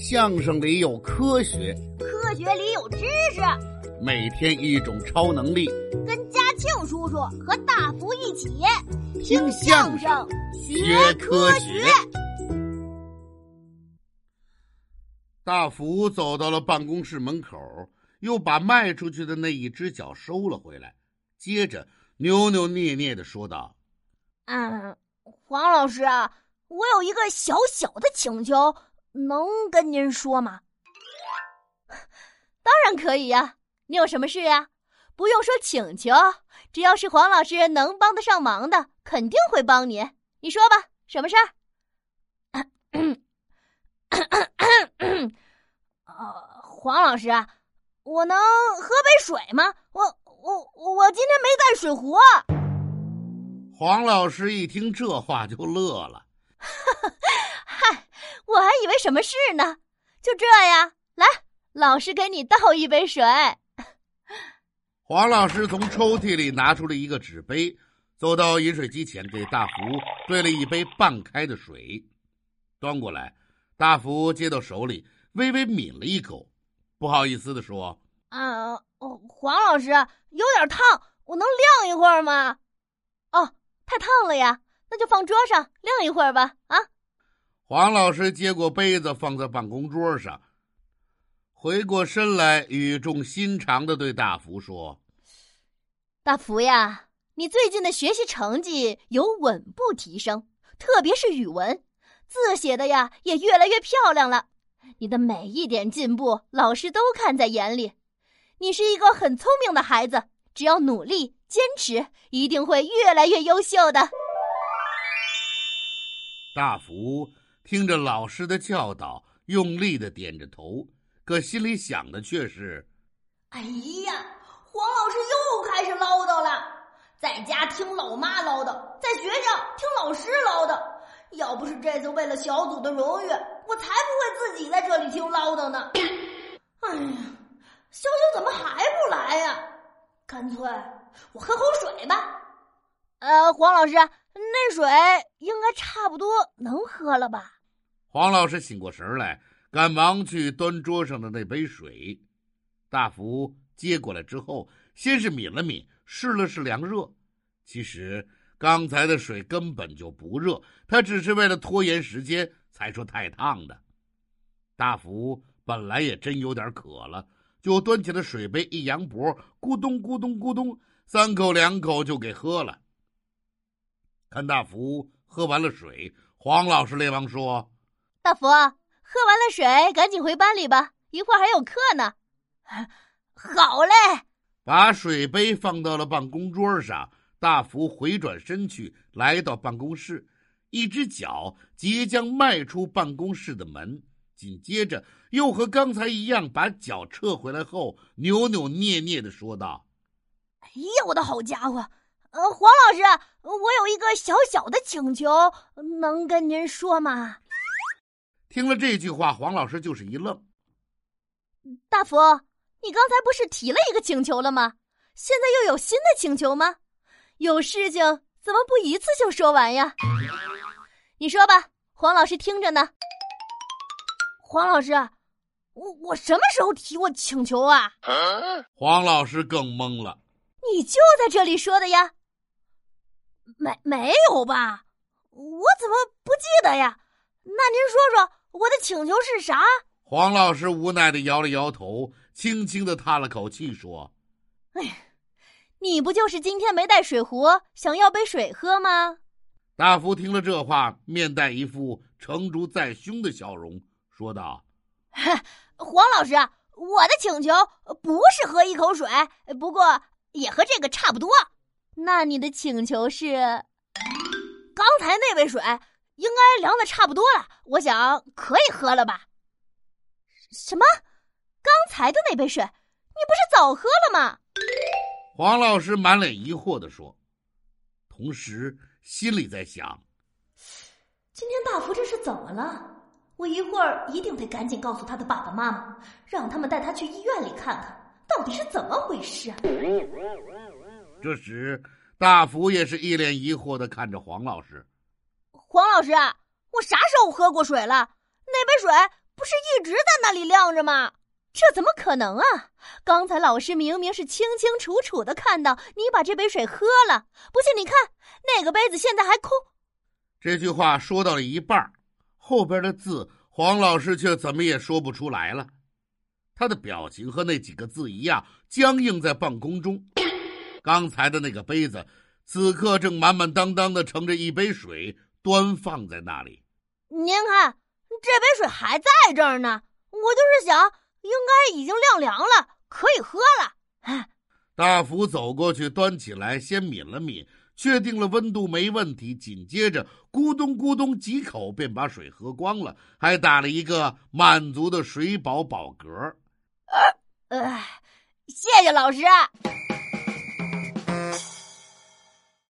相声里有科学，科学里有知识。每天一种超能力，跟嘉庆叔叔和大福一起听相声学科学。大福走到了办公室门口，又把迈出去的那一只脚收了回来，接着扭扭捏捏的说道：“嗯，黄老师，我有一个小小的请求。”能跟您说吗？当然可以呀！你有什么事呀？不用说请求，只要是黄老师能帮得上忙的，肯定会帮你。你说吧，什么事儿？呃，黄老师，我能喝杯水吗？我我我今天没带水壶。黄老师一听这话就乐了。我还以为什么事呢？就这呀，来，老师给你倒一杯水。黄老师从抽屉里拿出了一个纸杯，走到饮水机前，给大福兑了一杯半开的水，端过来。大福接到手里，微微抿了一口，不好意思的说：“啊，黄老师有点烫，我能晾一会儿吗？”“哦，太烫了呀，那就放桌上晾一会儿吧。”啊。黄老师接过杯子，放在办公桌上，回过身来，语重心长的对大福说：“大福呀，你最近的学习成绩有稳步提升，特别是语文，字写的呀也越来越漂亮了。你的每一点进步，老师都看在眼里。你是一个很聪明的孩子，只要努力坚持，一定会越来越优秀的。”大福。听着老师的教导，用力的点着头，可心里想的却是：“哎呀，黄老师又开始唠叨了。在家听老妈唠叨，在学校听老师唠叨。要不是这次为了小组的荣誉，我才不会自己在这里听唠叨呢。哎呀，小九怎么还不来呀？干脆我喝口水吧。呃，黄老师，那水应该差不多能喝了吧？”黄老师醒过神来，赶忙去端桌上的那杯水。大福接过来之后，先是抿了抿，试了试凉热。其实刚才的水根本就不热，他只是为了拖延时间才说太烫的。大福本来也真有点渴了，就端起了水杯，一扬脖，咕咚咕咚咕咚，三口两口就给喝了。看大福喝完了水，黄老师连忙说。大福，喝完了水，赶紧回班里吧，一会儿还有课呢。好嘞，把水杯放到了办公桌上。大福回转身去，来到办公室，一只脚即将迈出办公室的门，紧接着又和刚才一样，把脚撤回来后，扭扭捏捏的说道：“哎呀，我的好家伙！呃，黄老师，我有一个小小的请求，能跟您说吗？”听了这句话，黄老师就是一愣。大福，你刚才不是提了一个请求了吗？现在又有新的请求吗？有事情怎么不一次性说完呀？你说吧，黄老师听着呢。黄老师，我我什么时候提过请求啊？黄老师更懵了。你就在这里说的呀？没没有吧？我怎么不记得呀？那您说说。我的请求是啥？黄老师无奈的摇了摇头，轻轻的叹了口气，说：“哎，你不就是今天没带水壶，想要杯水喝吗？”大福听了这话，面带一副成竹在胸的笑容，说道：“黄老师，我的请求不是喝一口水，不过也和这个差不多。那你的请求是？刚才那杯水。”应该凉的差不多了，我想可以喝了吧？什么？刚才的那杯水，你不是早喝了吗？黄老师满脸疑惑的说，同时心里在想：今天大福这是怎么了？我一会儿一定得赶紧告诉他的爸爸妈妈，让他们带他去医院里看看，到底是怎么回事。啊这时，大福也是一脸疑惑的看着黄老师。黄老师，我啥时候喝过水了？那杯水不是一直在那里晾着吗？这怎么可能啊！刚才老师明明是清清楚楚的看到你把这杯水喝了，不信你看，那个杯子现在还空。这句话说到了一半，后边的字黄老师却怎么也说不出来了。他的表情和那几个字一样僵硬在半空中。刚才的那个杯子，此刻正满满当当的盛着一杯水，端放在那里。您看，这杯水还在这儿呢。我就是想。应该已经晾凉了，可以喝了。大福走过去，端起来，先抿了抿，确定了温度没问题，紧接着咕咚咕咚几口，便把水喝光了，还打了一个满足的水饱饱嗝。呃，谢谢老师。